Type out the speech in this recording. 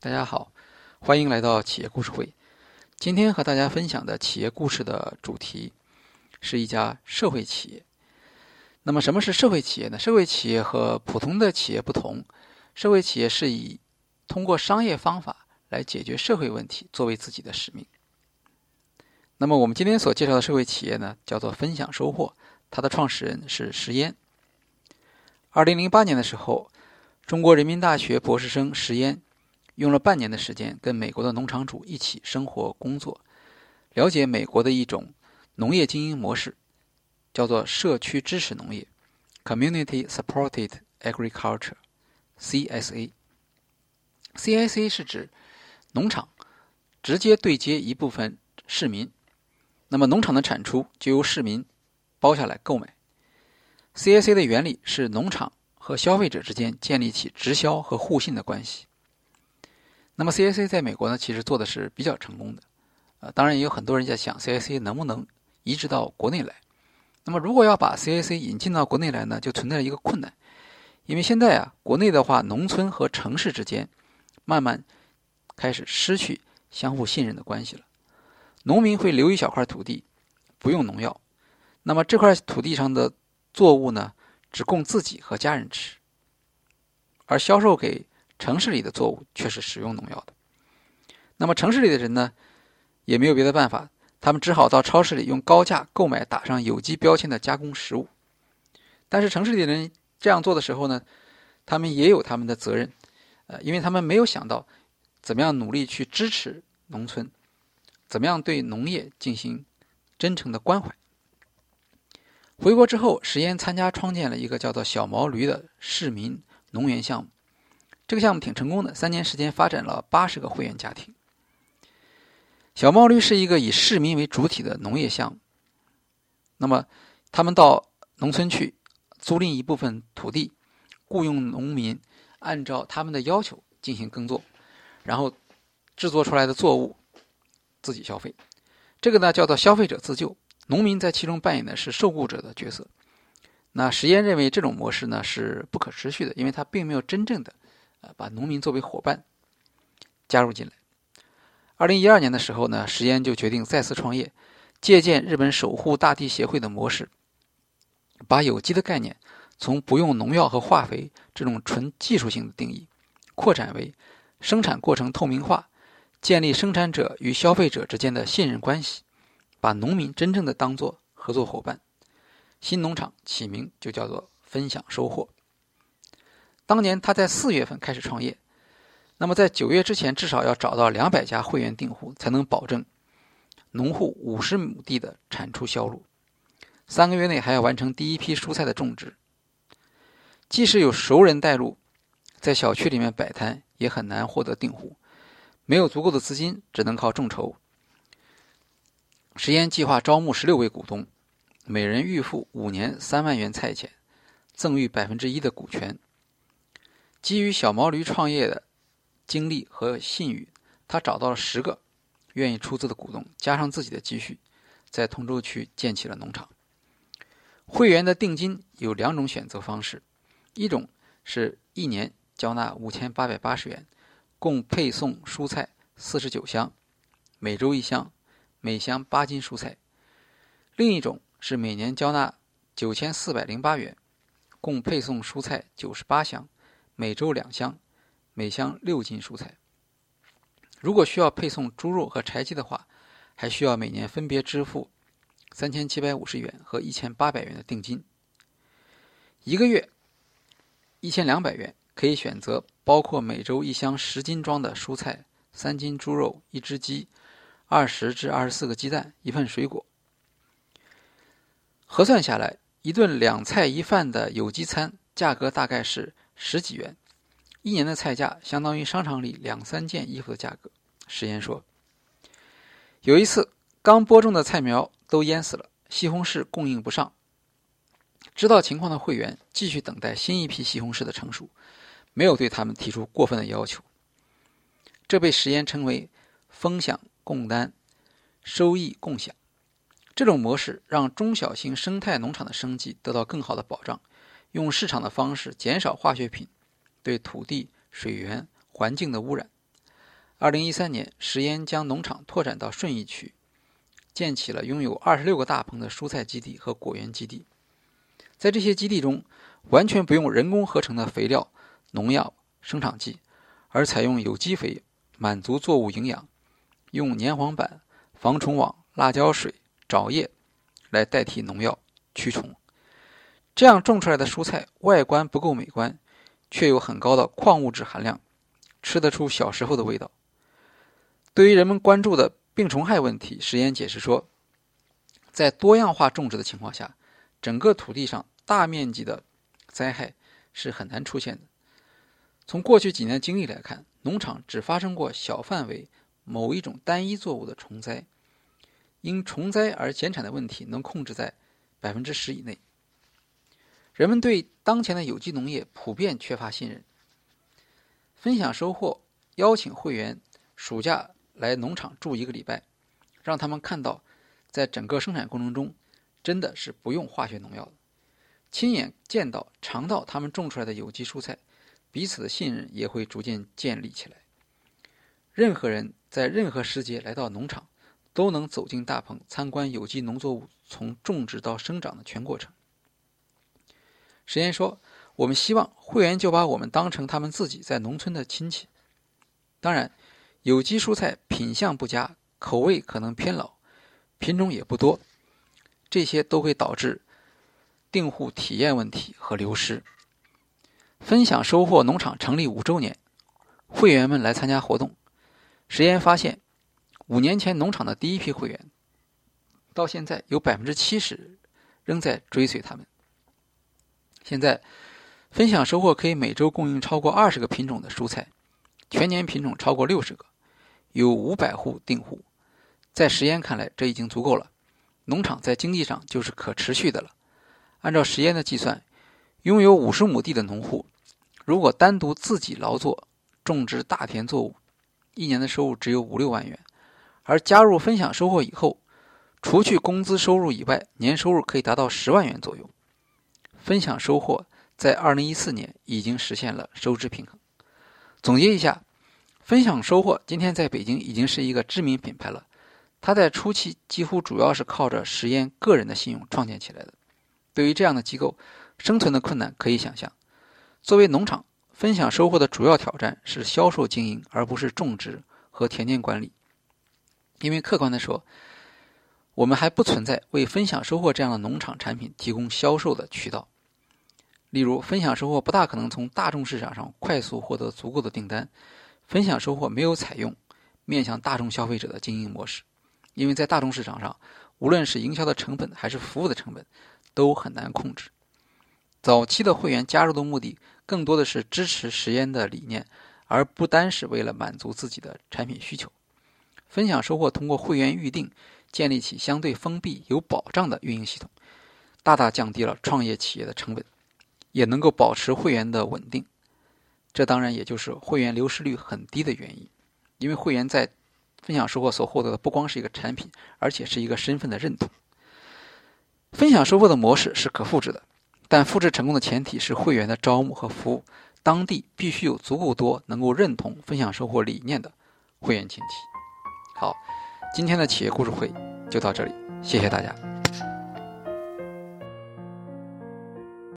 大家好，欢迎来到企业故事会。今天和大家分享的企业故事的主题是一家社会企业。那么，什么是社会企业呢？社会企业和普通的企业不同，社会企业是以通过商业方法来解决社会问题作为自己的使命。那么，我们今天所介绍的社会企业呢，叫做分享收获，它的创始人是石嫣。二零零八年的时候，中国人民大学博士生石嫣。用了半年的时间，跟美国的农场主一起生活工作，了解美国的一种农业经营模式，叫做社区支持农业 （Community Supported Agriculture，CSA）。CSA 是指农场直接对接一部分市民，那么农场的产出就由市民包下来购买。CSA 的原理是农场和消费者之间建立起直销和互信的关系。那么 CAC 在美国呢，其实做的是比较成功的，呃，当然也有很多人在想 CAC 能不能移植到国内来。那么如果要把 CAC 引进到国内来呢，就存在一个困难，因为现在啊，国内的话，农村和城市之间慢慢开始失去相互信任的关系了。农民会留一小块土地，不用农药，那么这块土地上的作物呢，只供自己和家人吃，而销售给。城市里的作物却是使用农药的，那么城市里的人呢，也没有别的办法，他们只好到超市里用高价购买打上有机标签的加工食物。但是城市里的人这样做的时候呢，他们也有他们的责任，呃，因为他们没有想到怎么样努力去支持农村，怎么样对农业进行真诚的关怀。回国之后，石岩参加创建了一个叫做“小毛驴”的市民农园项目。这个项目挺成功的，三年时间发展了八十个会员家庭。小毛驴是一个以市民为主体的农业项目。那么，他们到农村去租赁一部分土地，雇佣农民按照他们的要求进行耕作，然后制作出来的作物自己消费。这个呢叫做消费者自救，农民在其中扮演的是受雇者的角色。那实验认为这种模式呢是不可持续的，因为它并没有真正的。呃，把农民作为伙伴加入进来。二零一二年的时候呢，石岩就决定再次创业，借鉴日本守护大地协会的模式，把有机的概念从不用农药和化肥这种纯技术性的定义，扩展为生产过程透明化，建立生产者与消费者之间的信任关系，把农民真正的当做合作伙伴。新农场起名就叫做“分享收获”。当年他在四月份开始创业，那么在九月之前至少要找到两百家会员订户，才能保证农户五十亩地的产出销路。三个月内还要完成第一批蔬菜的种植。即使有熟人带路，在小区里面摆摊也很难获得订户，没有足够的资金，只能靠众筹。实验计划招募十六位股东，每人预付五年三万元菜钱，赠予百分之一的股权。基于小毛驴创业的经历和信誉，他找到了十个愿意出资的股东，加上自己的积蓄，在通州区建起了农场。会员的定金有两种选择方式，一种是一年交纳五千八百八十元，共配送蔬菜四十九箱，每周一箱，每箱八斤蔬菜；另一种是每年交纳九千四百零八元，共配送蔬菜九十八箱。每周两箱，每箱六斤蔬菜。如果需要配送猪肉和柴鸡的话，还需要每年分别支付三千七百五十元和一千八百元的定金。一个月一千两百元可以选择包括每周一箱十斤装的蔬菜、三斤猪肉、一只鸡、二十至二十四个鸡蛋、一份水果。核算下来，一顿两菜一饭的有机餐价格大概是。十几元，一年的菜价相当于商场里两三件衣服的价格。实验说，有一次刚播种的菜苗都淹死了，西红柿供应不上。知道情况的会员继续等待新一批西红柿的成熟，没有对他们提出过分的要求。这被实验称为“风享共担，收益共享”。这种模式让中小型生态农场的生计得到更好的保障。用市场的方式减少化学品对土地、水源、环境的污染，二零一三年，石岩将农场拓展到顺义区，建起了拥有二十六个大棚的蔬菜基地和果园基地。在这些基地中，完全不用人工合成的肥料、农药、生长剂，而采用有机肥，满足作物营养，用粘黄板、防虫网、辣椒水、沼液来代替农药驱虫。这样种出来的蔬菜外观不够美观，却有很高的矿物质含量，吃得出小时候的味道。对于人们关注的病虫害问题，石岩解释说，在多样化种植的情况下，整个土地上大面积的灾害是很难出现的。从过去几年的经历来看，农场只发生过小范围某一种单一作物的虫灾，因虫灾而减产的问题能控制在百分之十以内。人们对当前的有机农业普遍缺乏信任。分享收获邀请会员暑假来农场住一个礼拜，让他们看到，在整个生产过程中，真的是不用化学农药的。亲眼见到、尝到他们种出来的有机蔬菜，彼此的信任也会逐渐建立起来。任何人在任何时节来到农场，都能走进大棚，参观有机农作物从种植到生长的全过程。实验说：“我们希望会员就把我们当成他们自己在农村的亲戚。当然，有机蔬菜品相不佳，口味可能偏老，品种也不多，这些都会导致订户体验问题和流失。”分享收获农场成立五周年，会员们来参加活动。实验发现，五年前农场的第一批会员，到现在有百分之七十仍在追随他们。现在，分享收获可以每周供应超过二十个品种的蔬菜，全年品种超过六十个，有五百户订户。在实验看来，这已经足够了。农场在经济上就是可持续的了。按照实验的计算，拥有五十亩地的农户，如果单独自己劳作种植大田作物，一年的收入只有五六万元；而加入分享收获以后，除去工资收入以外，年收入可以达到十万元左右。分享收获在二零一四年已经实现了收支平衡。总结一下，分享收获今天在北京已经是一个知名品牌了。它在初期几乎主要是靠着实验个人的信用创建起来的。对于这样的机构，生存的困难可以想象。作为农场，分享收获的主要挑战是销售经营，而不是种植和田间管理。因为客观的说，我们还不存在为分享收获这样的农场产品提供销售的渠道。例如，分享收获不大可能从大众市场上快速获得足够的订单。分享收获没有采用面向大众消费者的经营模式，因为在大众市场上，无论是营销的成本还是服务的成本，都很难控制。早期的会员加入的目的更多的是支持实验的理念，而不单是为了满足自己的产品需求。分享收获通过会员预定建立起相对封闭、有保障的运营系统，大大降低了创业企业的成本。也能够保持会员的稳定，这当然也就是会员流失率很低的原因。因为会员在分享收获所获得的不光是一个产品，而且是一个身份的认同。分享收获的模式是可复制的，但复制成功的前提是会员的招募和服务，当地必须有足够多能够认同分享收获理念的会员群体。好，今天的企业故事会就到这里，谢谢大家。